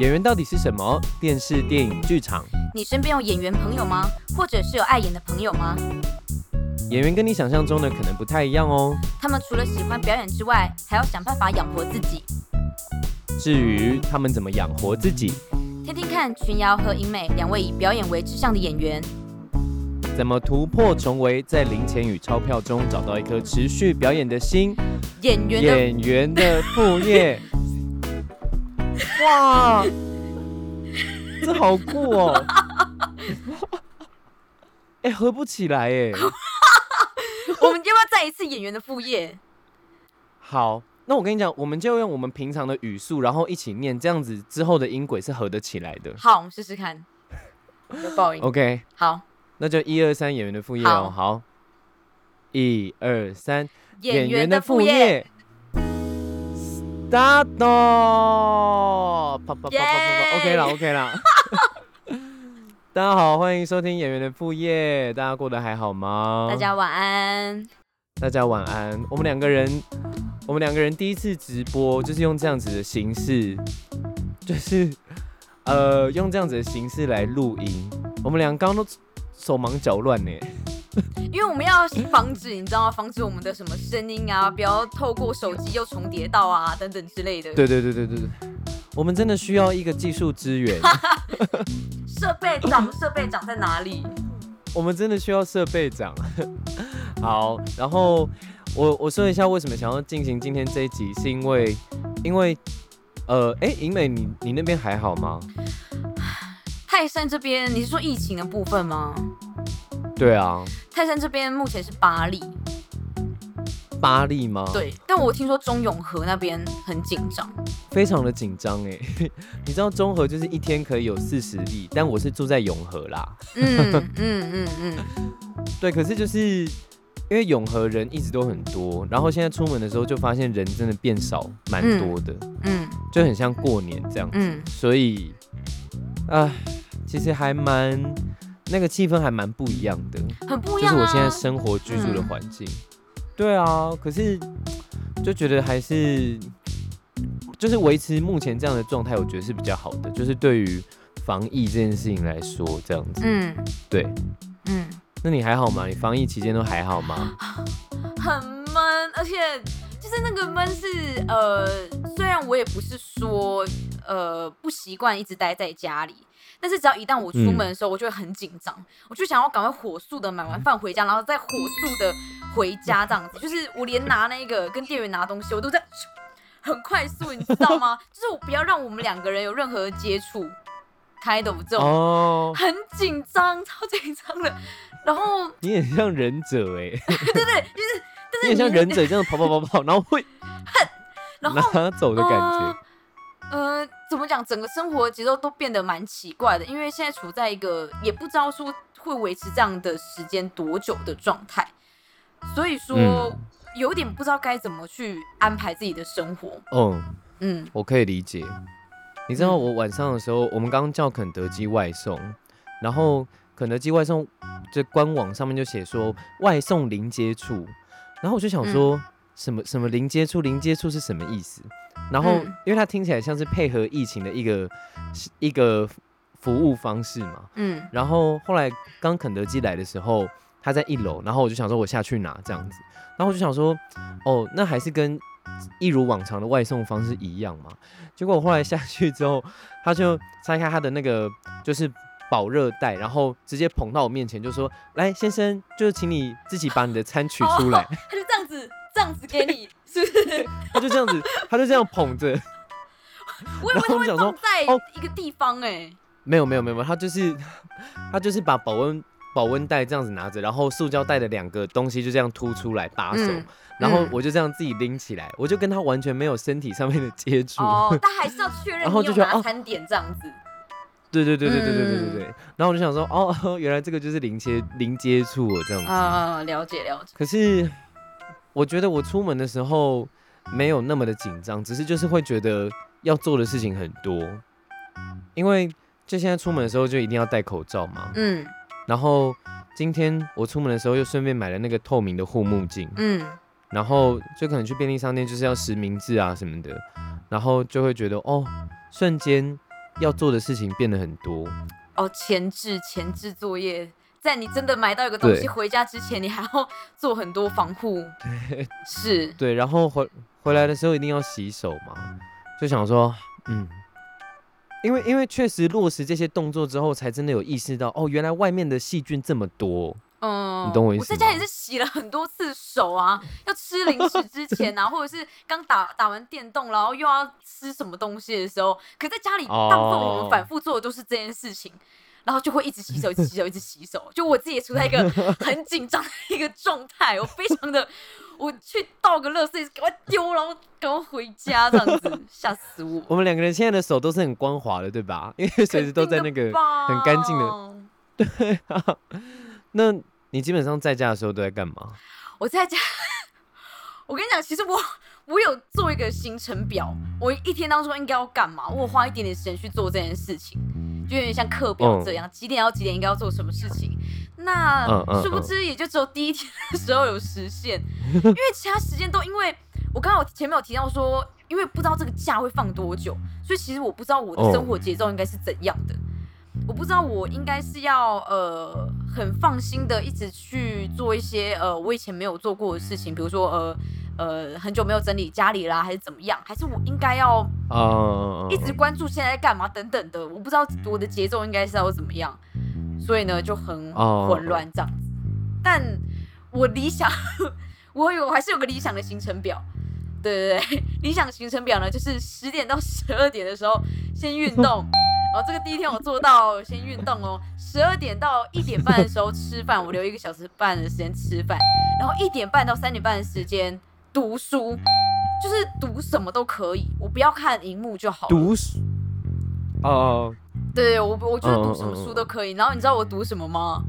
演员到底是什么？电视、电影、剧场，你身边有演员朋友吗？或者是有爱演的朋友吗？演员跟你想象中的可能不太一样哦。他们除了喜欢表演之外，还要想办法养活自己。至于他们怎么养活自己，听听看群瑶和英美两位以表演为志向的演员，怎么突破重围，在零钱与钞票中找到一颗持续表演的心，演员的演员的副业。哇，这好酷哦！哎、合不起来哎。我们要不要再一次演员的副业？好，那我跟你讲，我们就用我们平常的语速，然后一起念，这样子之后的音轨是合得起来的。好，我们试试看。有报应。OK，好，那就一二三演员的副业哦。好，一二三，演员的副业。，start！啪啪啪啪啪啪，OK 啦，OK 啦。大家好，欢迎收听演员的副业。大家过得还好吗？大家晚安。大家晚安。我们两个人，我们两个人第一次直播，就是用这样子的形式，就是呃，用这样子的形式来录音。我们俩刚刚都手忙脚乱呢。因为我们要防止，你知道吗？防止我们的什么声音啊，不要透过手机又重叠到啊，等等之类的。对对对对对对，我们真的需要一个技术支援，设备长，设备长在哪里？我们真的需要设备长。好，然后我我说一下为什么想要进行今天这一集，是因为因为呃，哎，银美，你你那边还好吗？泰山这边，你是说疫情的部分吗？对啊，泰山这边目前是八例，八例吗？，对，但我听说中永和那边很紧张。非常的紧张哎。你知道中和就是一天可以有四十例，但我是住在永和啦。嗯嗯嗯 嗯，对，可是就是因为永和人一直都很多，然后现在出门的时候就发现人真的变少，蛮多的，嗯就很像过年这样。嗯，所以，啊，其实还蛮那个气氛还蛮不一样的，很不一样啊。就是我现在生活居住的环境。对啊，可是就觉得还是就是维持目前这样的状态，我觉得是比较好的。就是对于防疫这件事情来说，这样子。嗯对，嗯，那你还好吗？你防疫期间都还好吗？很闷，而且就是那个闷是呃，虽然我也不是说呃不习惯一直待在家里。但是只要一旦我出门的时候，我就会很紧张，我就想要赶快火速的买完饭回家，然后再火速的回家这样子。就是我连拿那个跟店员拿东西，我都在很快速，你知道吗？就是我不要让我们两个人有任何接触，开的这种哦，很紧张，超紧张的。然后 你很像忍者哎、对对，就是但是你很像忍者这样跑跑跑跑，然后会然后拿走的感觉。呃呃，怎么讲？整个生活节奏都变得蛮奇怪的，因为现在处在一个也不知道说会维持这样的时间多久的状态，所以说、嗯有点不知道该怎么去安排自己的生活。嗯，嗯我可以理解。你知道我晚上的时候，我们刚刚叫肯德基外送，然后肯德基外送这官网上面就写说外送零接触，然后我就想说、什么什么零接触，零接触是什么意思？然后、嗯因为它听起来像是配合疫情的一个一个服务方式嘛，嗯然后后来刚肯德基来的时候，他在一楼，然后我就想说我下去拿这样子，然后我就想说，哦，那还是跟一如往常的外送方式一样嘛。结果我后来下去之后，他就拆开他的那个就是保热袋，然后直接捧到我面前，就说：“来，先生，就是请你自己把你的餐取出来。他就这样子这样子给你，是不是？他就这样子，他就这样捧着，我以为他会然后我想说放在哦一个地方哎、没有没有没有，没有他就是他就是把保温保温袋这样子拿着，然后塑胶袋的两个东西就这样凸出来把手，嗯然后嗯我就这样自己拎起来，我就跟他完全没有身体上面的接触。哦，但还是要确认然后就觉得哦拿餐点这样子。对对对对对对对对嗯对。然后我就想说，哦，原来这个就是零接零接触哦这样子。啊、了解了解。可是我觉得我出门的时候没有那么的紧张，只是就是会觉得要做的事情很多，因为就现在出门的时候就一定要戴口罩嘛。嗯然后今天我出门的时候又顺便买了那个透明的护目镜，嗯，然后就可能去便利商店就是要实名制啊什么的，然后就会觉得哦，瞬间要做的事情变得很多。哦，前置前置作业，在你真的买到一个东西回家之前，你还要 做很多防护。是，对，然后回回来的时候一定要洗手嘛，就想说，嗯，因为因为确实落实这些动作之后，才真的有意识到，哦，原来外面的细菌这么多。嗯，你懂我意思我在家也是洗了很多次手啊，要吃零食之前啊，或者是刚打打完电动，然后又要吃什么东西的时候，可在家里大部分我们哦反复做的都是这件事情。然后就会一直洗手，一直洗手，一直洗手。就我自己也处在一个 很紧张的一个状态，我非常的，我去倒个垃圾，赶快丢，然后赶快回家，这样子，吓死我。我们两个人现在的手都是很光滑的，对吧？因为随时都在那个很干净的。对啊。那你基本上在家的时候都在干嘛？我在家，我跟你讲，其实我我有做一个行程表，我一天当中应该要干嘛，我花一点点时间去做这件事情，就有点像课表这样，几点到几点应该要做什么事情。那殊不知也就只有第一天的时候有实现，因为其他时间都因为我刚刚我前面有提到说，因为不知道这个假会放多久，所以其实我不知道我的生活节奏应该是怎样的。我不知道我应该是要呃很放心的一直去做一些呃我以前没有做过的事情，比如说呃呃很久没有整理家里啦，还是怎么样？还是我应该要啊、一直关注现在在干嘛等等的？我不知道我的节奏应该是要怎么样，所以呢就很哦混乱这样子。但我理想，我有我还是有个理想的行程表。对对对，理想行程表呢，就是十点到十二点的时候先运动，然后这个第一天我做到先运动哦，十二点到一点半的时候吃饭，我留一个小时半的时间吃饭，然后一点半到三点半的时间读书，就是读什么都可以，我不要看荧幕就好了。读书哦，对对，我我觉得读什么书都可以。然后你知道我读什么吗？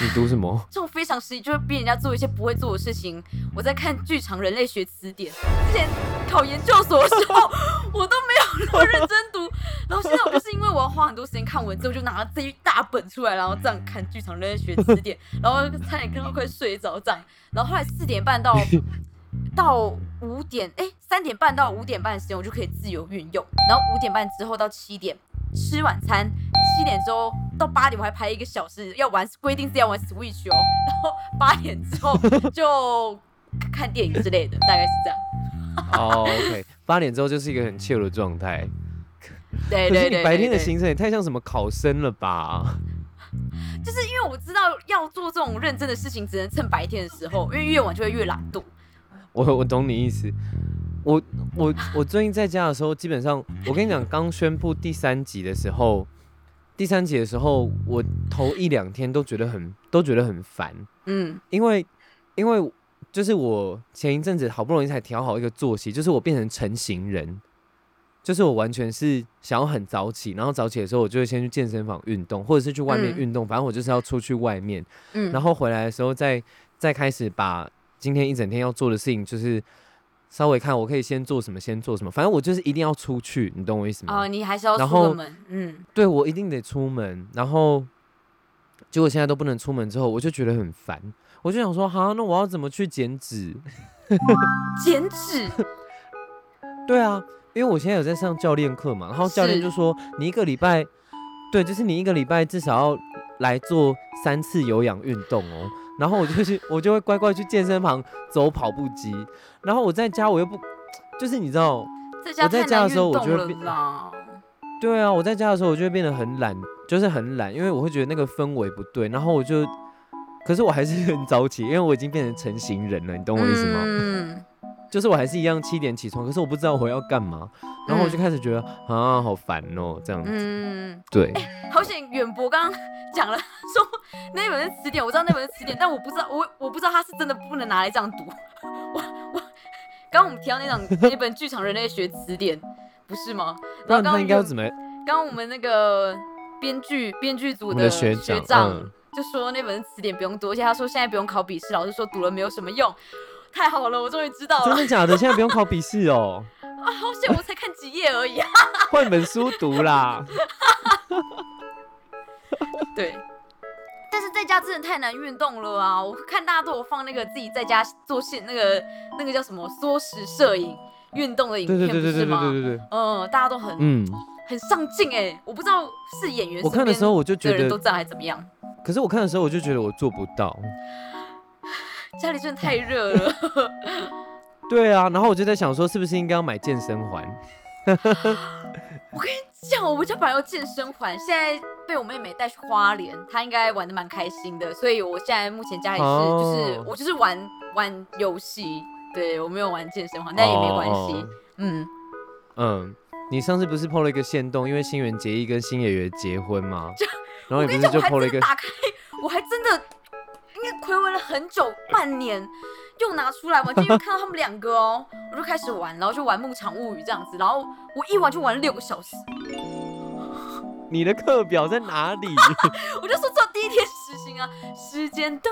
你读什么？这种非常实际，就会逼人家做一些不会做的事情。我在看《剧场人类学词典》，之前考研究所的时候，我都没有那么认真读。然后现在我就是因为我要花很多时间看文字，我就拿了这一大本出来，然后这样看《剧场人类学词典》，然后差点看到快睡着这样。然后后来四点半到到五点，哎，三点半到五点半的时间，我就可以自由运用。然后五点半之后到七点吃晚餐，七点之后到八点我还排一个小时要玩，规定是要玩 Switch 哦。然后八点之后就看电影之类的，大概是这样。哦，OK，八点之后就是一个很 chill 的状态。对对对你白天的行程也太像什么考生了吧？就是因为我知道要做这种认真的事情，只能趁白天的时候，因为越晚就会越懒惰。我我懂你意思。我我我最近在家的时候，基本上我跟你讲，刚宣布第三集的时候，第三集的时候，我头一两天都觉得很都觉得很烦，嗯。因为因为就是我前一阵子好不容易才调好一个作息，就是我变成成型人，就是我完全是想要很早起，然后早起的时候我就会先去健身房运动，或者是去外面嗯。运动，反正我就是要出去外面，嗯，然后回来的时候再再开始把今天一整天要做的事情，就是稍微看我可以先做什么，先做什么，反正我就是一定要出去，你懂我意思吗？哦，你还是要出门。嗯，对我一定得出门，然后结果现在都不能出门，之后我就觉得很烦，我就想说，好，那我要怎么去减脂？减脂。对啊，因为我现在有在上教练课嘛，然后教练就说你一个礼拜，对，就是你一个礼拜至少要来做三次有氧运动哦。然后我就去 我就会乖乖去健身房走跑步机，然后我在家我又不，就是你知道，在我在家的时候我就会变啦。对啊，我在家的时候我就会变得很懒，就是很懒，因为我会觉得那个氛围不对，然后我就，可是我还是很早起，因为我已经变成成型人了，你懂我意思吗？嗯，就是我还是一样七点起床，可是我不知道我要干嘛，然后我就开始觉得啊好烦哦，这样子，嗯，对，好险远博刚刚讲了说那本是词典，我知道那本是词典，但我不知道我我不知道他是真的不能拿来这样读。我我刚刚我们提到那种那本剧场人类学词典，不是吗？不然后刚刚应该要怎么？刚刚我们那个编剧编剧组的学学长长嗯就说那本词典不用读，而且他说现在不用考笔试，老师说读了没有什么用。太好了，我终于知道了真的假的？现在不用考笔试哦，啊！好险，我才看几页而已啊。换本书读啦。对，但是在家真的太难运动了啊！我看大家都有放那个自己在家做线那个那个叫什么缩时摄影运动的影片，对对对对对对？对对对，嗯，大家都很嗯。很上镜哎，我不知道是演员我看的时候我就觉得人都这样还怎么样？可是我看的时候我就觉得我做不到。家里真的太 热了。对啊，然后我就在想说，是不是应该要买健身环？我跟你讲，我们家本来有健身环，现在被我妹妹带去花莲，她应该玩的蛮开心的，所以我现在目前家里是、哦就是我就是玩玩游戏，对我没有玩健身环，但也没关系。哦嗯，嗯，你上次不是 PO 了一个线动，因为新垣结衣跟新演员结婚吗？然后你不是就我还 PO 了一个打开，我还真的应该暌违了很久，半年。又拿出来玩，就因为看到他们两个哦，我就开始玩，然后就玩《牧场物语》这样子，然后我一玩就玩了六个小时。你的课表在哪里？我就说做第一天实行啊，时间都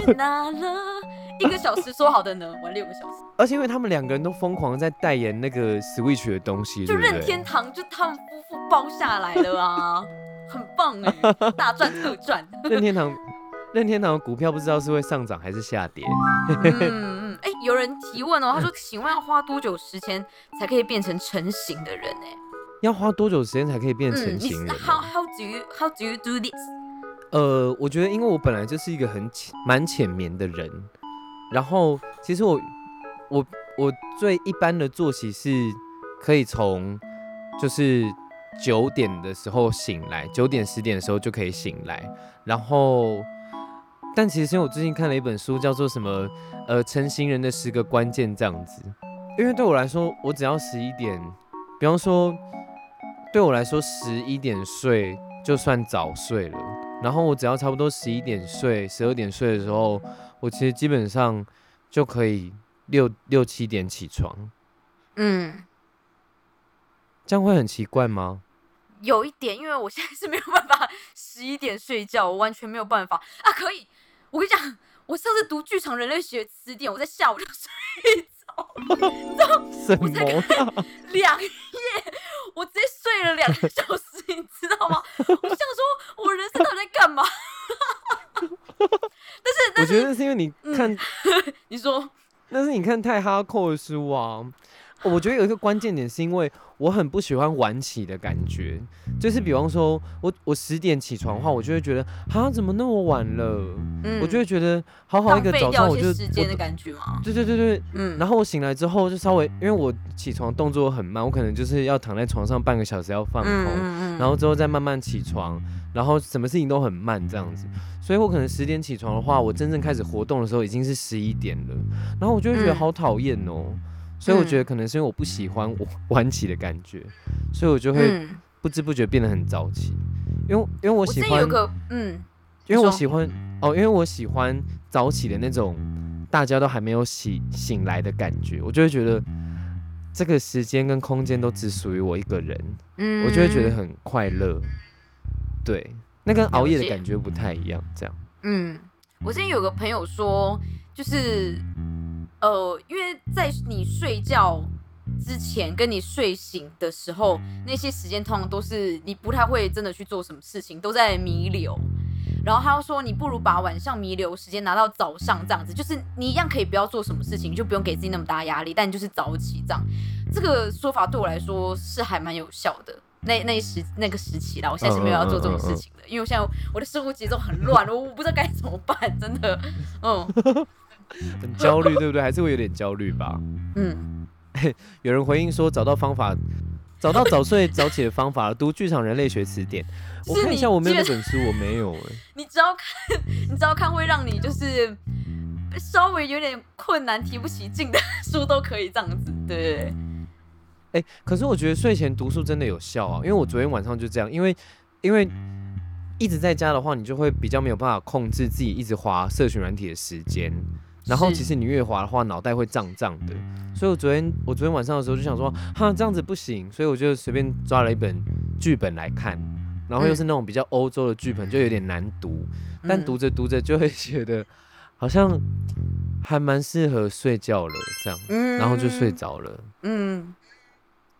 去哪了？一个小时说好的呢，玩六个小时，而且因为他们两个人都疯狂在代言那个 Switch 的东西，就任天堂就他们夫妇包下来了啊，很棒哎，大赚特赚。任天堂，任天堂的股票不知道是会上涨还是下跌。嗯嗯，哎、有人提问哦，他说，请问要花多久时间才可以变成成型的人？哎，要花多久时间才可以变成型 how how do you how do you do this？呃，我觉得因为我本来就是一个很浅蛮浅眠的人，然后其实我我我最一般的作息是可以从就是九点的时候醒来，九点十点的时候就可以醒来，然后但其实因为我最近看了一本书，叫做什么呃成型人的十个关键这样子，因为对我来说，我只要十一点，比方说对我来说十一点睡就算早睡了。然后我只要差不多十一点睡、十二点睡的时候，我其实基本上就可以六六七点起床，嗯，这样会很奇怪吗？有一点，因为我现在是没有办法十一点睡觉，我完全没有办法啊！可以，我跟你讲，我上次读剧场人类学词典，我在下午就睡着什我才看？两页，我直接睡了两个小时，你知道吗？我就想说，我人生到底在干嘛？但是，我但是觉得是因为你看，你说，那是你看太哈扣的书啊。我觉得有一个关键点是因为我很不喜欢晚起的感觉，就是比方说我我十点起床的话，我就会觉得啊怎么那么晚了？嗯我就会觉得好好一个早上我就时间的感觉吗？对对对对，嗯，然后我醒来之后就稍微，因为我起床动作很慢，我可能就是要躺在床上半个小时要放空，嗯。然后之后再慢慢起床，然后什么事情都很慢这样子，所以我可能十点起床的话，我真正开始活动的时候已经是十一点了，然后我就会觉得嗯。好讨厌哦，所以我觉得可能是因为我不喜欢我 晚起的感觉，所以我就会嗯，不知不觉变得很早起，因为因为我我喜欢有个嗯，因为我喜欢哦，因为我喜欢早起的那种，大家都还没有醒醒来的感觉，我就会觉得这个时间跟空间都只属于我一个人，嗯，我就会觉得很快乐。对，那跟熬夜的感觉不太一样，这样。嗯，我之前有个朋友说，就是呃，因为在你睡觉之前跟你睡醒的时候，那些时间通常都是你不太会真的去做什么事情，都在弥留。然后他又说，你不如把晚上弥留时间拿到早上，这样子，就是你一样可以不要做什么事情，就不用给自己那么大压力，但你就是早起这样。这个说法对我来说是还蛮有效的。那那时那个时期啦，我现在是没有要做这种事情的，因为我现在我的生活节奏很乱，我我不知道该怎么办，真的，嗯很焦虑，对不对？还是会有点焦虑吧。嗯，有人回应说找到方法，找到早睡早起的方法了，读《剧场人类学词典》。我看一下，我没有那本书，我没有哎、你只要看，你只要看会让你就是稍微有点困难、提不起劲的书都可以这样子，对对对，哎、可是我觉得睡前读书真的有效啊，因为我昨天晚上就这样，因为因为一直在家的话，你就会比较没有办法控制自己一直划社群软体的时间，然后其实你越滑的话，脑袋会胀胀的，所以我昨天我昨天晚上的时候就想说，哈这样子不行，所以我就随便抓了一本剧本来看，然后又是那种比较欧洲的剧本，就有点难读，但嗯读着读着就会觉得好像还蛮适合睡觉了，这样，嗯。然后就睡，着了。嗯，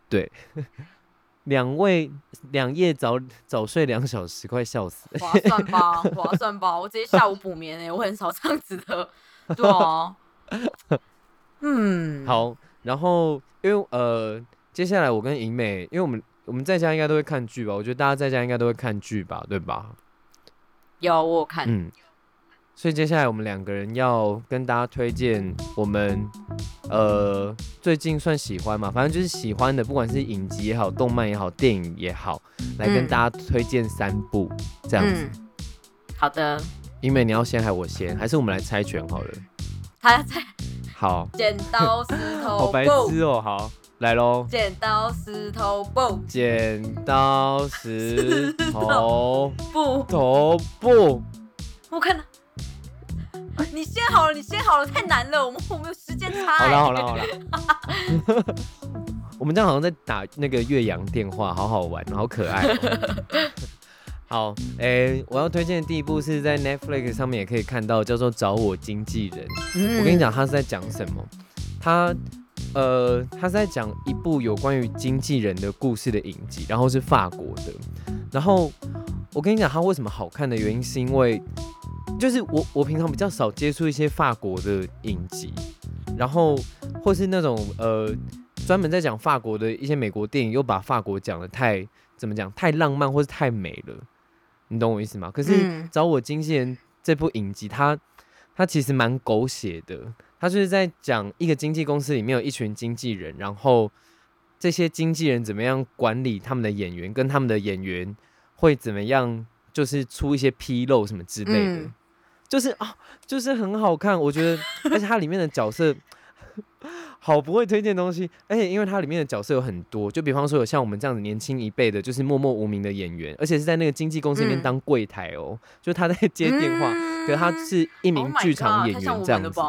对，两位两夜早早睡两小时，快笑死。划算吧，划算吧，我直接下午补眠哎、我很少这样子的，对啊，嗯，，好，然后因为呃，接下来我跟银美，因为我们我们在家应该都会看剧吧，我觉得大家在家应该都会看剧吧，对吧？有我有看，嗯，所以接下来我们两个人要跟大家推荐我们呃最近算喜欢嘛，反正就是喜欢的，不管是影集也好、动漫也好、电影也好，来跟嗯。大家推荐三部这样子。嗯，好的，因为你要先还我先，还是我们来猜拳好了？他猜好，剪刀石 好白头布，痴哦、好，来喽。剪刀石头布剪刀石头 布，头布，我看到。你先好了，你先好了，太难了，我们我们有时间差、好欸。啦好了好了。我们这样好像在打那个岳阳电话，好好玩，好可爱、哦。好，诶、我要推荐的第一部是在 Netflix 上面也可以看到，叫做《找我经纪人》。嗯我跟你，讲，他是在讲什么？他呃，他是在讲一部有关于经纪人的故事的影集，然后是法国的。然后我跟你讲，他为什么好看的原因，是因为就是我我平常比较少接触一些法国的影集，然后或是那种呃专门在讲法国的一些美国电影，又把法国讲的太怎么讲太浪漫或是太美了，你懂我意思吗？可是嗯找我经纪人这部影集，它它其实蛮狗血的，它就是在讲一个经纪公司里面有一群经纪人，然后这些经纪人怎么样管理他们的演员，跟他们的演员会怎么样，就是出一些纰漏什么之类的，嗯就是啊，就是很好看，我觉得，而且它里面的角色。好不会推荐东西，而且因为它里面的角色有很多，就比方说有像我们这样子年轻一辈的，就是默默无名的演员，而且是在那个经纪公司里面嗯当柜台哦，就他在接电话，可是他是一名 Oh 剧场演员这样子。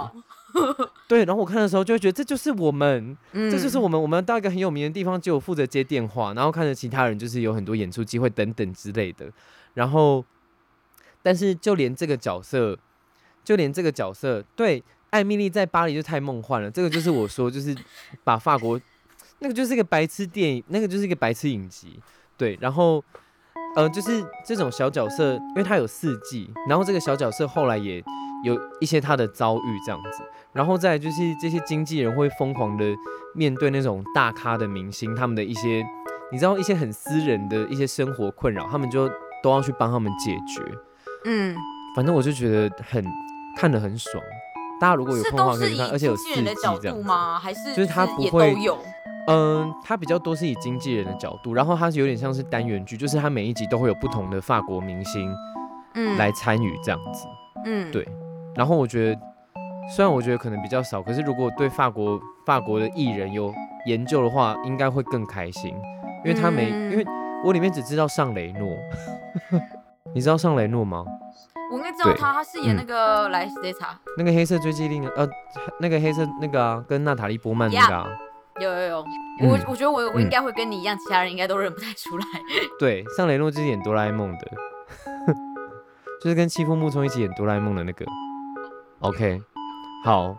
对，然后我看的时候就会觉得这就是我们，嗯这就是我们，我们到一个很有名的地方，就有负责接电话，然后看着其他人就是有很多演出机会等等之类的。然后，但是就连这个角色，就连这个角色，对艾米丽在巴黎就太梦幻了。这个就是我说，就是把法国那个就是一个白痴电影，那个就是一个白痴影集。对，然后。呃，就是这种小角色，因为他有四季，然后这个小角色后来也有一些他的遭遇这样子，然后再就是这些经纪人会疯狂的面对那种大咖的明星，他们的一些你知道一些很私人的一些生活困扰，他们就都要去帮他们解决。嗯，反正我就觉得很看得很爽。大家如果有空的话可以去看，而且有经四季的角这样子。度吗？还是就是他不会有？嗯，它比较多是以经纪人的角度，然后它是有点像是单元剧，就是它每一集都会有不同的法国明星嗯，来参与这样子。嗯，对然后我觉得，虽然我觉得可能比较少，可是如果对法国法国的艺人有研究的话，应该会更开心，因为他没，嗯因为我里面只知道尚雷诺，你知道尚雷诺吗？我应该知道他，他饰演嗯那个来谁查？那个黑色追击令，呃，那个黑色那个啊，跟娜塔莉波曼那个啊有有有，嗯我我觉得我我嗯应该会跟你一样，其他人应该都认不太出来。对，上雷诺就是演哆啦 A 梦的，就是跟欺负木聪一起演哆啦 A 梦的那个。OK，好，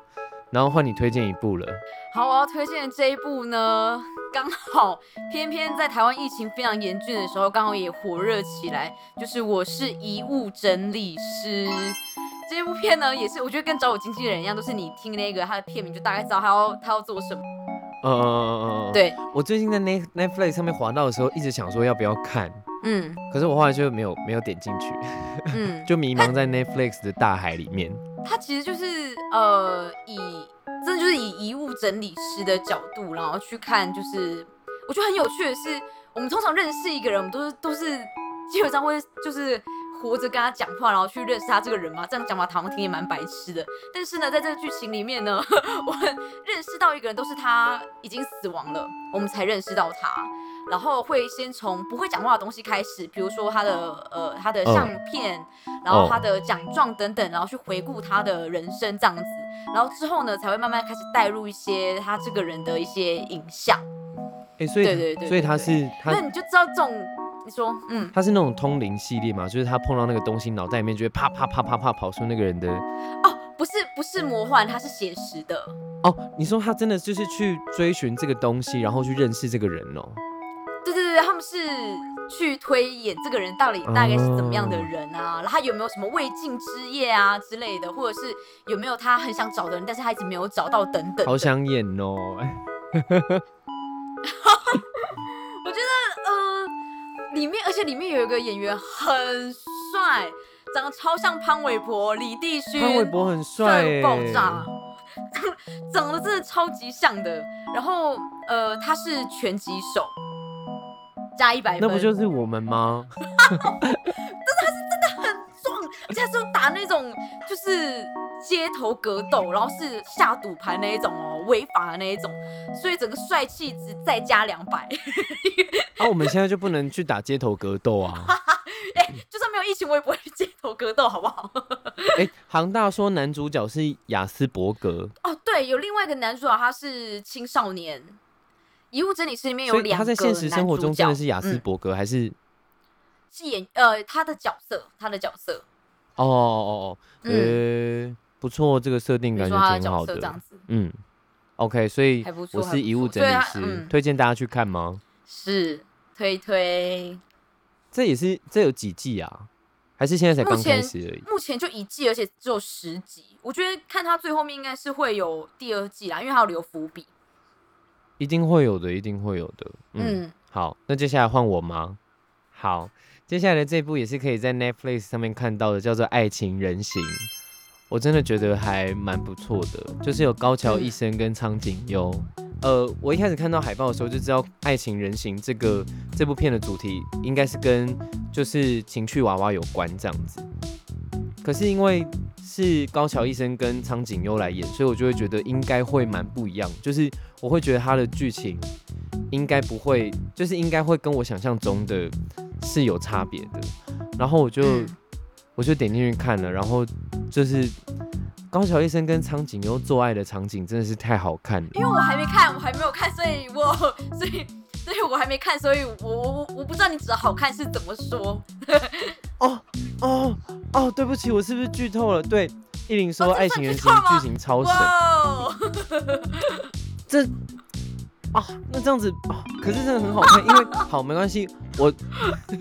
然后换你推荐一部了。好，我要推荐的这一部呢，刚好偏偏在台湾疫情非常严峻的时候，刚好也火热起来，就是《我是遗物整理师》。这部片呢，也是我觉得跟找我经纪人一样，都是你听那个他的片名就大概知道他要他要做什么。嗯嗯嗯嗯嗯。对，我最近在 Net Netflix 上面滑到的时候，一直想说要不要看，嗯可是我后来就没有没有点进去，嗯，就迷茫在 Netflix 的大海里面。他其实就是呃，以真的就是以遗物整理师的角度，然后去看，就是我觉得很有趣的是，我们通常认识一个人，我们都是都是基本上会就是活着跟他讲话，然后去认识他这个人嘛。这样讲法好像听也蛮白痴的，但是呢，在这个剧情里面呢，我们认识到一个人都是他已经死亡了，我们才认识到他。然后会先从不会讲话的东西开始，比如说他的呃他的相片，然后他的奖状等等，然后去回顾他的人生这样子，然后之后呢才会慢慢开始带入一些他这个人的一些影像，哎、所以对对对所以他是他那你就知道这种你说嗯他是那种通灵系列嘛，就是他碰到那个东西，脑袋里面就会啪啪啪啪啪跑出那个人的。哦不是不是魔幻，他是写实的，哦，你说他真的就是去追寻这个东西，然后去认识这个人哦。对他们是去推演这个人到底大概是怎么样的人啊，然后他有没有什么未尽之业啊之类的，或者是有没有他很想找的人，但是他一直没有找到等等的。好想演哦！我觉得呃，里面而且里面有一个演员很帅，长得超像潘玮柏、李帝勋，潘玮柏很帅帅耶，爆炸，长得真的超级像的。然后呃，他是拳击手，加一百分，那不就是我们吗？壮，而且他是打那种就是街头格斗，然后是下赌盘那一种哦，违法的那一种，所以整个帅气值再加两百。啊，我们现在就不能去打街头格斗啊！哎、就算没有疫情，我也不会去街头格斗，好不好？哎、杭大说男主角是雅斯伯格，哦，对，有另外一个男主角，他是青少年。遗物整理师里面有两个他在现实生活中真的是雅斯嗯伯格，还是？是演呃他的角色，他的角色，哦哦哦，呃、嗯不错，这个设定感觉挺好的嗯，OK，所以我是遗物整理师，嗯推荐大家去看吗？是推推，这也是这有几季啊？还是现在才刚开始而已？目前就一季，而且只有十集。我觉得看他最后面应该是会有第二季啦，因为他有留伏笔。一定会有的，一定会有的。嗯，嗯，好，那接下来换我吗？好，接下来的这部也是可以在 Netflix 上面看到的，叫做《爱情人形》。我真的觉得还蛮不错的，就是有高桥一生跟苍井优。呃，我一开始看到海报的时候就知道《爱情人形》这个这部片的主题应该是跟就是情趣娃娃有关这样子。可是因为是高桥医生跟苍井优来演，所以我就会觉得应该会蛮不一样。就是我会觉得他的剧情应该不会，就是应该会跟我想象中的是有差别的。然后我就、嗯我就点进去看了，然后就是高桥医生跟苍井优做爱的场景真的是太好看了。因为我还没看，我还没有看，所以我 所以所以我还没看，所以我我我我不知道你指的好看是怎么说。哦哦哦，对不起，我是不是剧透了？对，依林说《爱情人形算剧情超神，哦，这啊，那这样子啊，可是真的很好看，因为好没关系，我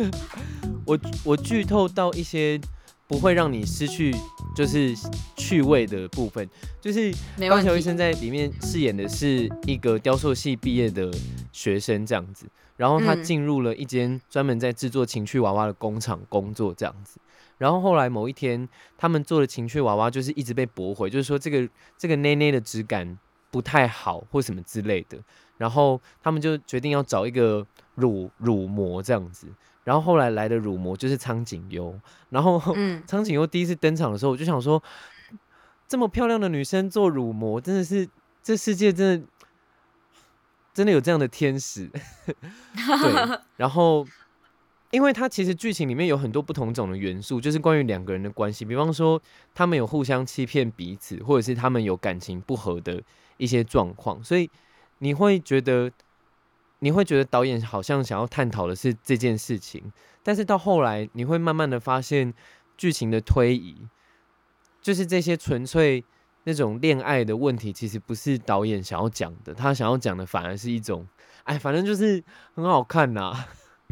我我剧透到一些不会让你失去就是趣味的部分，就是高。桥医生在里面饰演的是一个雕塑系毕业的学生这样子，然后他嗯进入了一间专门在制作情趣娃娃的工厂工作这样子，然后后来某一天，他们做的情趣娃娃就是一直被驳回，就是说这个这个内内的质感不太好或什么之类的，然后他们就决定要找一个乳乳模这样子，然后后来来的乳模就是苍井优，然后嗯，苍井优第一次登场的时候，我就想说，这么漂亮的女生做乳模，真的是这世界真的真的有这样的天使。对，然后因为它其实剧情里面有很多不同种的元素，就是关于两个人的关系，比方说他们有互相欺骗彼此，或者是他们有感情不和的一些状况，所以你会觉得。你会觉得导演好像想要探讨的是这件事情，但是到后来你会慢慢的发现，剧情的推移，就是这些纯粹那种恋爱的问题，其实不是导演想要讲的，他想要讲的反而是一种，哎，反正就是很好看呐、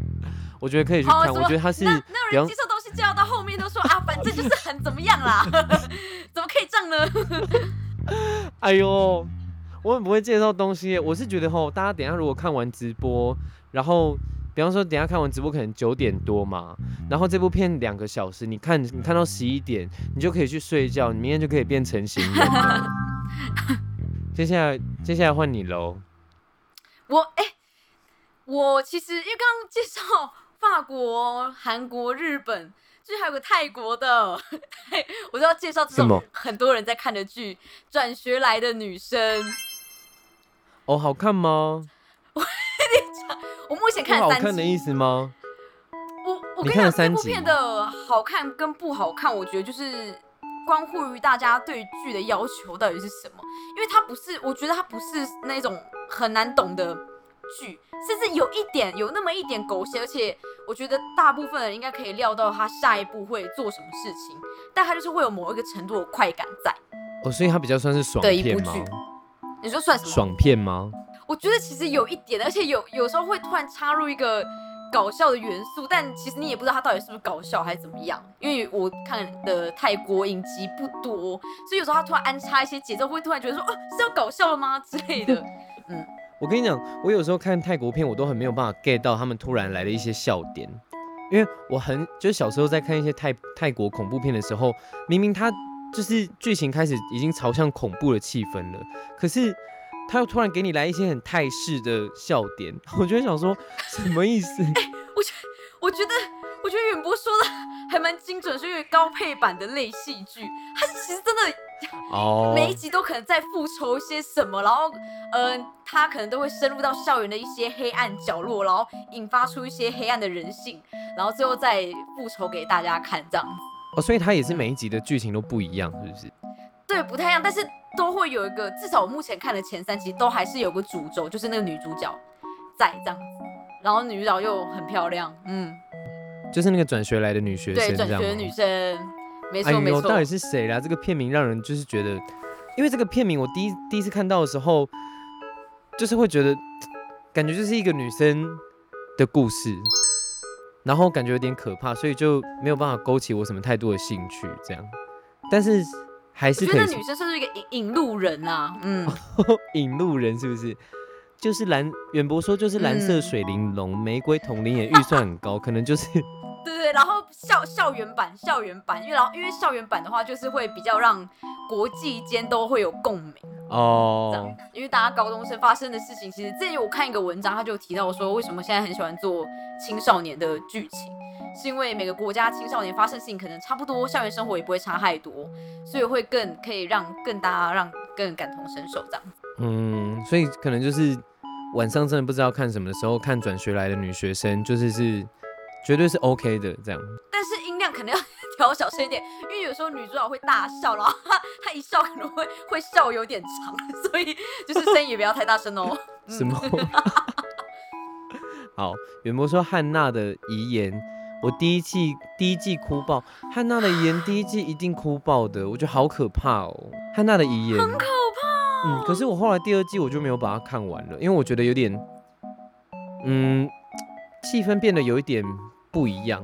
我觉得可以去看。我觉得他是那那人接受东西就要到后面都说啊，反正就是很怎么样啦，怎么可以这样呢？哎呦，我很不会介绍东西。我是觉得吼，大家等一下如果看完直播，然后比方说等一下看完直播可能九点多嘛，然后这部片两个小时，你看你看到十一点，你就可以去睡觉，你明天就可以变成型人了。接下来接下来换你喽。我哎、我其实因为刚刚介绍法国、韩国、日本，就是还有个泰国的，我就要介绍这种很多人在看的剧《转学来的女生》。哦，好看吗？我跟你讲，我目前看了三好看的意，思吗？我我你跟你讲，这看了三集部片的好看跟不好看，我觉得就是关乎于大家对剧的要求到底是什么，因为它不是，我觉得它不是那种很难懂的剧，甚至有一点有那么一点狗血，而且我觉得大部分人应该可以料到他下一步会做什么事情，但他就是会有某一个程度的快感在。哦，所以它比较算是爽的一部？剧你说算什么？爽片吗？我觉得其实有一点，而且有有时候会突然插入一个搞笑的元素，但其实你也不知道它到底是不是搞笑还是怎么样。因为我看的泰国影集不多，所以有时候他突然安插一些节奏，会突然觉得说，哦，是要搞笑了吗之类的。嗯，我跟你讲，我有时候看泰国片，我都很没有办法 get 到他们突然来的一些笑点，因为我很就是小时候在看一些泰泰国恐怖片的时候，明明他就是剧情开始已经朝向恐怖的气氛了，可是。他又突然给你来一些很泰式的笑点，我就想说什么意思？我觉我觉得我觉得远博说的还蛮精准，是因为高配版的类戏剧，它其实真的哦，每一集都可能在复仇一些什么，然后嗯，他可能都会深入到校园的一些黑暗角落，然后引发出一些黑暗的人性，然后最后再复仇给大家看这样子。哦，所以他也是每一集的剧情都不一样，是不是？对，不太一样，但是。都会有一个，至少我目前看的前三集都还是有个主轴，就是那个女主角在这样子，然后女主角又很漂亮，嗯，就是那个转学来的女学生，对，转学的女生，没错没错。到底是谁啦？这个片名让人就是觉得，因为这个片名我第一第一次看到的时候，就是会觉得，感觉就是一个女生的故事，然后感觉有点可怕，所以就没有办法勾起我什么太多的兴趣，这样，但是。还是可以觉得女生算是一个引引路人啊？嗯，引路人是不是？就是蓝远博说就是蓝色水玲珑玫瑰同龄也预算很高，可能就是对对。然后校校园版校园版，因为然后因为校园版的话，就是会比较让国际间都会有共鸣哦。因为大家高中生发生的事情，其实之前我看一个文章，他就提到说，为什么现在很喜欢做青少年的剧情。是因为每个国家青少年发生事情可能差不多，校园生活也不会差太多，所以会更可以让更大家让更感同身受这样。嗯，所以可能就是晚上真的不知道看什么的时候看转学来的女学生，就是是绝对是 OK 的这样。但是音量可能要 调小声一点，因为有时候女主角会大笑，然后她她一笑可能会会笑有点长，所以就是声音也不要太大声哦。什么？好，远博说汉娜的遗言。我第一季第一季哭爆，汉娜的遗言第一季一定哭爆的，我觉得好可怕哦。汉娜的遗言很可怕，嗯，可是我后来第二季我就没有把它看完了，因为我觉得有点，嗯，气氛变得有一点不一样，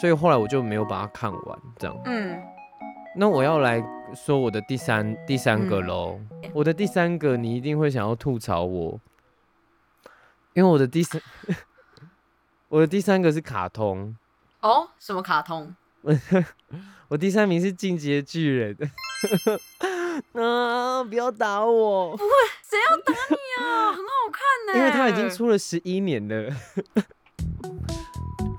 所以后来我就没有把它看完。这样，嗯，那我要来说我的第三第三个喽，我的第三个你一定会想要吐槽我，因为我的第三。我的第三个是卡通哦，什么卡通？我第三名是进阶巨人。啊！不要打我！不会，谁要打你啊？很好看呢。因为他已经出了十一年了。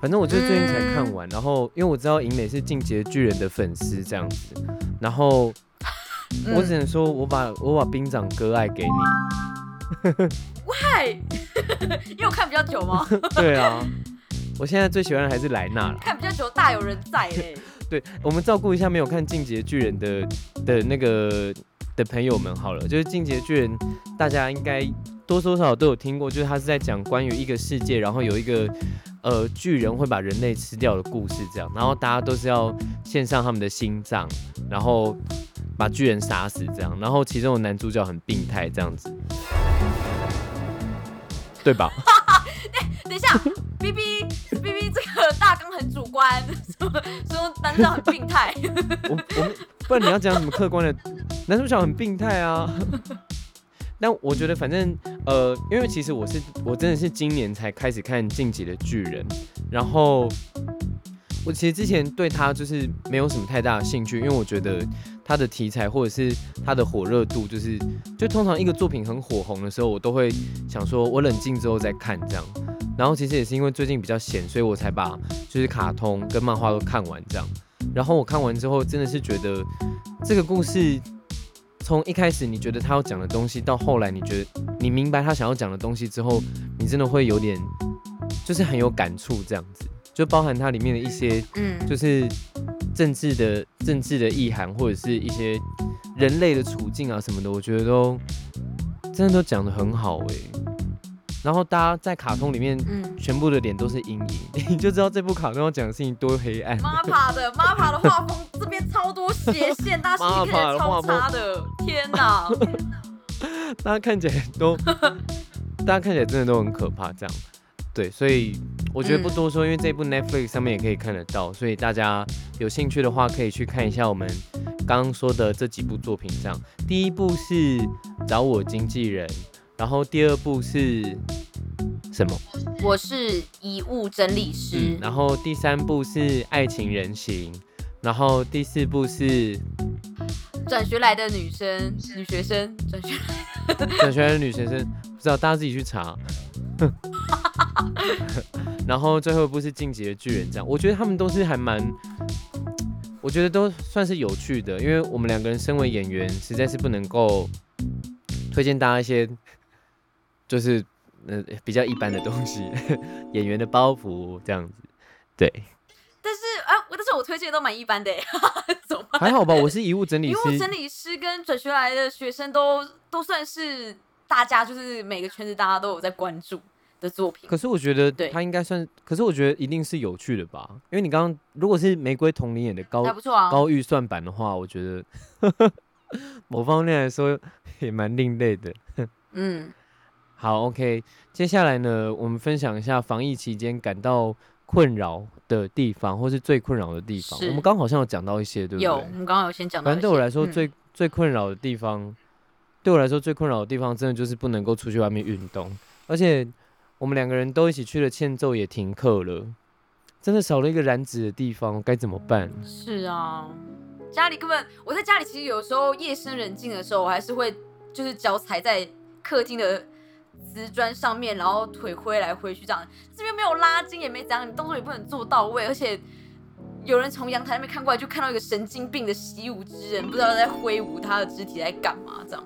反正我就最近才看完，然后因为我知道银美是进阶巨人的粉丝这样子，然后我只能说我把我把兵长割爱给你。Why？因为我看比较久吗？对啊。我现在最喜欢的还是莱纳了。看比较久，大有人在哎。对，我们照顾一下没有看《进阶巨人》的的那个的朋友们好了。就是《进阶巨人》，大家应该多多少少都有听过，就是他是在讲关于一个世界，然后有一个呃巨人会把人类吃掉的故事，这样。然后大家都是要献上他们的心脏，然后把巨人杀死，这样。然后其中的男主角很病态，这样子，对吧？等一下，B B B B，这个大纲很主观，说说男主角很病态。我我们不然你要讲什么客观的？男主角很病态啊。但我觉得反正呃，因为其实我是我真的是今年才开始看《晋级的巨人》，然后我其实之前对他就是没有什么太大的兴趣，因为我觉得他的题材或者是他的火热度，就是就通常一个作品很火红的时候，我都会想说我冷静之后再看这样。然后其实也是因为最近比较闲，所以我才把就是卡通跟漫画都看完这样。然后我看完之后，真的是觉得这个故事从一开始你觉得他要讲的东西，到后来你觉得你明白他想要讲的东西之后，你真的会有点就是很有感触这样子，就包含它里面的一些嗯，就是政治的政治的意涵，或者是一些人类的处境啊什么的，我觉得都真的都讲得很好哎。然后大家在卡通里面，嗯，全部的脸都是阴影，你就知道这部卡通要讲的事情多黑暗。妈妈的妈妈的画风，超多斜线，大家视力超差的，天哪！大家看起来都 大家看起来真的都很可怕，这样。对，所以我觉得不多说，因为这部 Netflix 上面也可以看得到，所以大家有兴趣的话可以去看一下我们刚刚说的这几部作品。这样，第一部是找我经纪人，然后第二部是什么？我是遗物整理师，然后第三部是爱情人形，然后第四部是转学来的女生，女学生转学转学来的女学生，不知道大家自己去查。然后最后一部是《进击的巨人》，这样我觉得他们都是还蛮，我觉得都算是有趣的，因为我们两个人身为演员，实在是不能够推荐大家一些就是呃比较一般的东西，演员的包袱这样子，对。我推荐都蛮一般的，怎么办？还好吧，我是遗物整理师，遗物整理师跟转学来的学生都都算是大家就是每个圈子大家都有在关注。的作品，可是我觉得他应该算，可是我觉得一定是有趣的吧，因为你刚刚如果是玫瑰童林演的高高预算版的话，我觉得 某方面来说也蛮另类的。嗯，好，OK，接下来呢，我们分享一下防疫期间感到困扰的地方，或是最困扰的地方。我们刚好像有讲到一些，对不对？有，我们刚刚有先讲到。反正对我来说，最最困扰的地方，对我来说最困扰的地方，真的就是不能够出去外面运动，而且。我们两个人都一起去了欠揍，也停课了，真的少了一个燃脂的地方，该怎么办？是啊，家里根本我在家里，其实有时候夜深人静的时候，我还是会就是脚踩在客厅的瓷砖上面，然后腿挥来挥去这样，这边没有拉筋也没怎样，你动作也不能做到位，而且有人从阳台那边看过来，就看到一个神经病的习武之人，不知道在挥舞他的肢体在干嘛这样。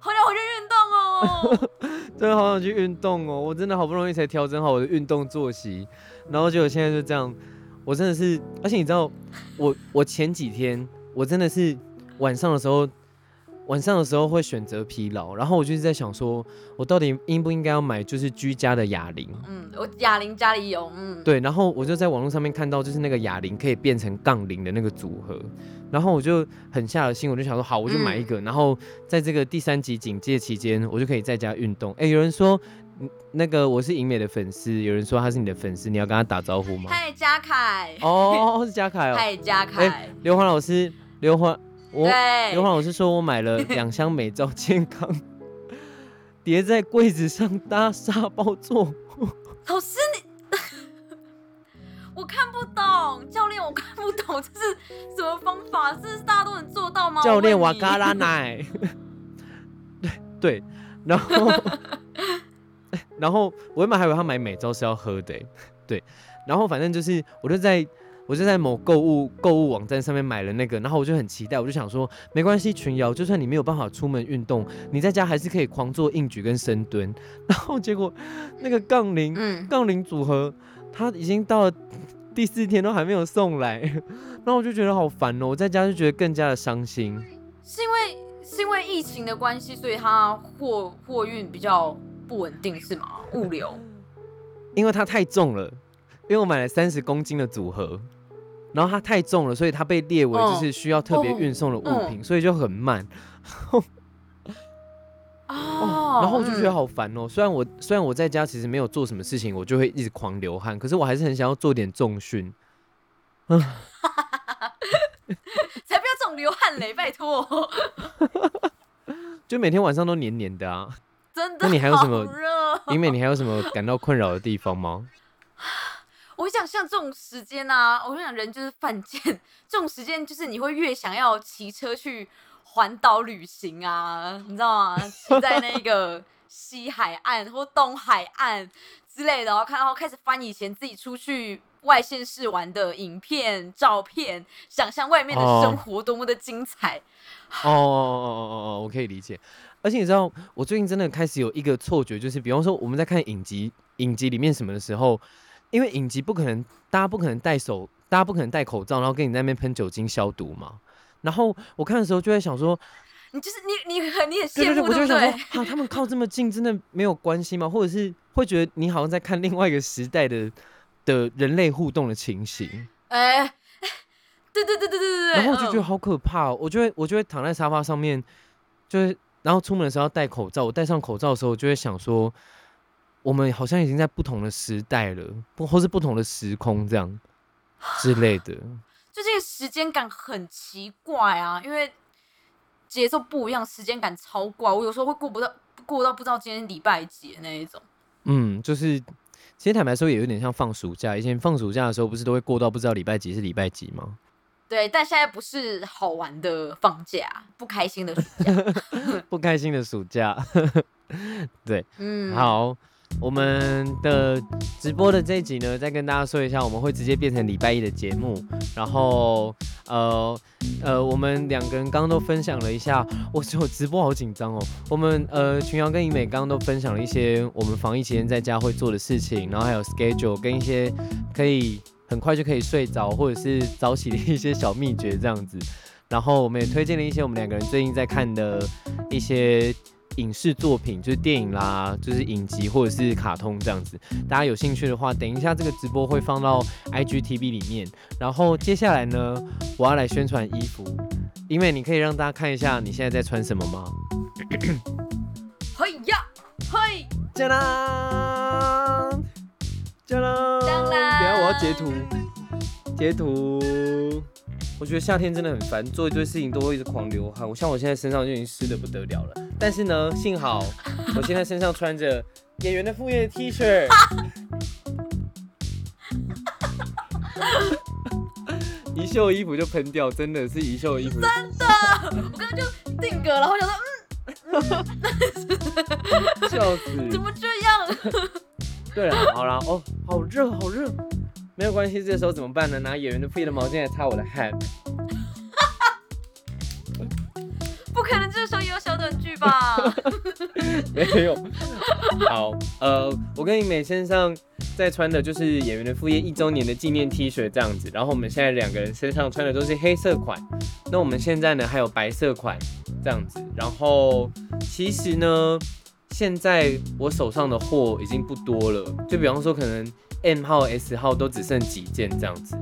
好想回去运动哦！真的好想去运动哦！我真的好不容易才调整好我的运动作息，然后结果现在就这样，我真的是，而且你知道，我我前几天我真的是晚上的时候。晚上的时候会选择疲劳，然后我就是在想说，我到底应不应该要买就是居家的哑铃？嗯，我哑铃家里有，嗯，对，然后我就在网络上面看到就是那个哑铃可以变成杠铃的那个组合，然后我就很下了心，我就想说好，我就买一个，然后在这个第三级警戒期间，我就可以在家运动。哎，有人说那个我是银美的粉丝，有人说他是你的粉丝，你要跟他打招呼吗？嗨，嘉凯。哦，是嘉凯哦。嗨，嘉凯。刘欢老师，刘欢。我刘华老师说，我买了 两箱美照健康，叠在柜子上搭沙包做。老师你，我看不懂，教练我看不懂，这是什么方法？这是大家都能做到吗？教练瓦嘎拉奶。对对，然后然后我原本还以为他买美照是要喝的，对，然后反正就是我就在。我就在某购物购物网站上面买了那个，然后我就很期待，我就想说，没关系，群瑶，就算你没有办法出门运动，你在家还是可以狂做硬举跟深蹲。然后结果那个杠铃，杠铃组合，它已经到了第四天都还没有送来，然后我就觉得好烦哦，我在家就觉得更加的伤心。是因为是因为疫情的关系，所以它货货运比较不稳定是吗？物流？因为它太重了。因为我买了三十公斤的组合，然后它太重了，所以它被列为就是需要特别运送的物品，所以就很慢。哦，然后我就觉得好烦哦。虽然我虽然我在家其实没有做什么事情，我就会一直狂流汗，可是我还是很想要做点重训。才不要这种流汗嘞，拜托。就每天晚上都黏黏的啊。真的？那你还有什么？因美，你还有什么感到困扰的地方吗？我想像这种时间啊，我想人就是犯贱，这种时间就是你会越想要骑车去环岛旅行啊，你知道吗？骑在那个西海岸或东海岸之类的，然后看到开始翻以前自己出去外县市玩的影片、照片，想象外面的生活多么的精彩。哦哦哦哦哦，我可以理解。而且你知道，我最近真的开始有一个错觉，就是比方说我们在看影集、影集里面什么的时候。因为影集不可能，大家不可能戴手，大家不可能戴口罩，然后跟你在那边喷酒精消毒嘛。然后我看的时候就在想说，你就是你，你很你很羡慕，对不对？好，他们靠这么近，真的没有关系吗？或者是会觉得你好像在看另外一个时代的的人类互动的情形？哎，对对对对对对对。然后我就觉得好可怕，哦我就会我就会躺在沙发上面，就是然后出门的时候要戴口罩，我戴上口罩的时候，我就会想说，我们好像已经在不同的时代了，不或是不同的时空这样之类的。就这个时间感很奇怪啊，因为节奏不一样，时间感超怪。我有时候会过不到，过到不知道今天礼拜几的那一种。嗯，就是其实坦白说，也有点像放暑假。以前放暑假的时候，不是都会过到不知道礼拜几是礼拜几吗？对，但现在不是好玩的放假，不开心的暑假，不开心的暑假。对，嗯，好，我们的直播的这一集呢，再跟大家说一下，我们会直接变成礼拜一的节目。然后，呃呃，我们两个人刚刚都分享了一下，我我直播好紧张哦。我们呃群瑶跟怡美刚刚都分享了一些我们防疫期间在家会做的事情，然后还有 schedule 跟一些可以很快就可以睡着或者是早起的一些小秘诀这样子。然后我们也推荐了一些我们两个人最近在看的一些影视作品就是电影啦就是影集或者是卡通这样子。大家有兴趣的话等一下这个直播会放到 igtv 里面。然后接下来呢我要来宣传衣服。因为你可以让大家看一下你现在在穿什么吗？嘿呀嘿。加啦加啦等下我要截图。截图。我觉得夏天真的很烦，做一堆事情都会一直狂流汗。我像我现在身上就已经湿的不得了了，但是呢，幸好我现在身上穿着演员的副业 T 恤。一袖衣服就喷掉，真的是一袖衣服。真的，我刚刚就定格，了，我想说，笑死，怎死！么这样？对了，好啦，哦，好热，好热，没有关系，这时候怎么办呢？拿演员的副业的毛巾来擦我的汗。不可能，这时候也有小短剧吧？没有。好，呃，我跟你美身上在穿的就是演员的副业一周年的纪念 T 恤这样子，然后我们现在两个人身上穿的都是黑色款，那我们现在呢还有白色款这样子，然后其实呢，现在我手上的货已经不多了，就比方说可能 M 号、S 号都只剩几件这样子，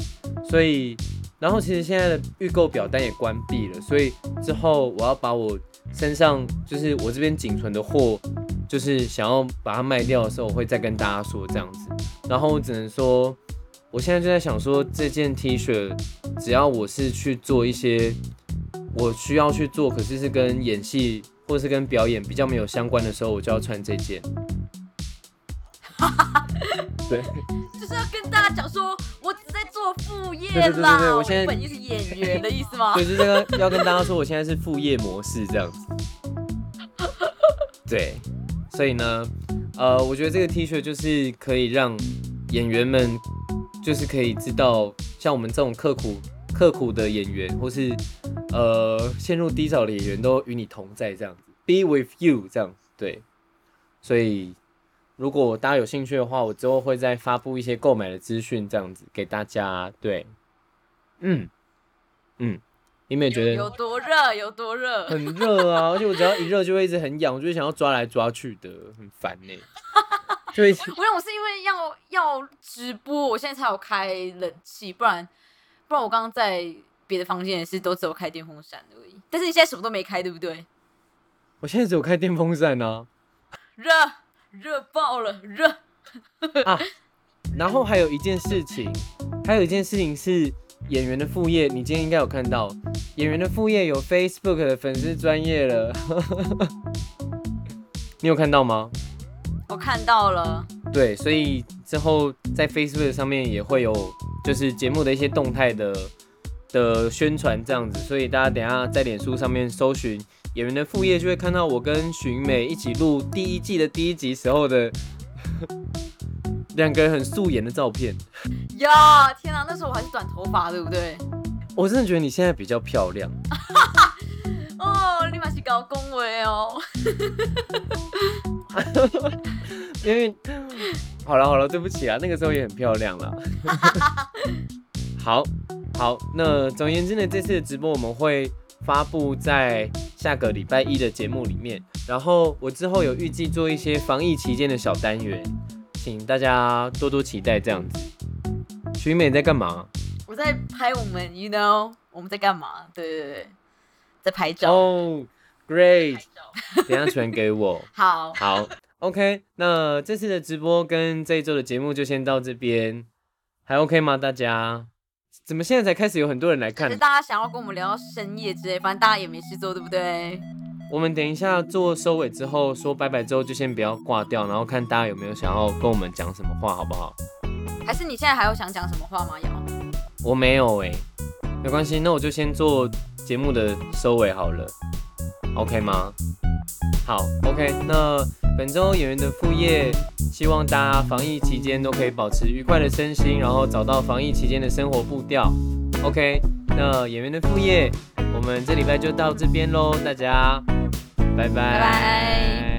所以。然后其实现在的预购表单也关闭了，所以之后我要把我身上就是我这边仅存的货，就是想要把它卖掉的时候，我会再跟大家说这样子。然后我只能说，我现在就在想说，这件 T 恤，只要我是去做一些我需要去做，可是是跟演戏或是跟表演比较没有相关的时候，我就要穿这件。对，就是要跟大家讲说，我只在做副业对对对啦，对对我现在本业是演员的意思吗？对，就是这个要跟大家说，我现在是副业模式这样子。对，所以呢，呃，我觉得这个 T 恤就是可以让演员们，就是可以知道，像我们这种刻苦刻苦的演员，或是呃陷入低潮的演员，都与你同在这样子，be with you 这样子。对，所以如果大家有兴趣的话，我之后会再发布一些购买的资讯，这样子给大家。对，嗯嗯，你们也觉得有多热，有多热。很热啊，而且我只要一热就会一直很痒，我就会想要抓来抓去的，很烦呢、就会我想我是因为要要直播，我现在才有开冷气，不然不然我刚刚在别的房间也是都只有开电风扇而已。但是你现在什么都没开，对不对？我现在只有开电风扇啊。热热爆了，热。啊，然后还有一件事情，还有一件事情是演员的副业，你今天应该有看到，演员的副业有 Facebook 的粉丝专业了，你有看到吗？我看到了，对，所以之后在 Facebook 上面也会有，就是节目的一些动态的的宣传这样子，所以大家等一下在脸书上面搜寻演员的副业，就会看到我跟寻美一起录第一季的第一集时候的 两个人很素颜的照片。呀，天啊，那时候我还是短头发，对不对？我真的觉得你现在比较漂亮，哦，立马是搞恭维哦。因为好了好了，对不起啊，那个时候也很漂亮了。好好，那总而言之呢，这次的直播我们会发布在下个礼拜一的节目里面，然后我之后有预计做一些防疫期间的小单元，请大家多多期待这样子。徐美在干嘛？我在拍我们，you know，我们在干嘛？对对对，在拍照。哦，Great，等一下传给我。好，好，OK，那这次的直播跟这一周的节目就先到这边，还 OK 吗？大家？怎么现在才开始有很多人来看是？大家想要跟我们聊到深夜之类，反正大家也没事做，对不对？我们等一下做收尾之后说拜拜之后，就先不要挂掉，然后看大家有没有想要跟我们讲什么话，好不好？还是你现在还有想讲什么话吗？瑶？我没有哎、没关系，那我就先做节目的收尾好了，OK 吗？好，OK，那本周演员的副业，希望大家防疫期间都可以保持愉快的身心，然后找到防疫期间的生活步调。OK，那演员的副业，我们这礼拜就到这边喽，大家拜拜拜拜。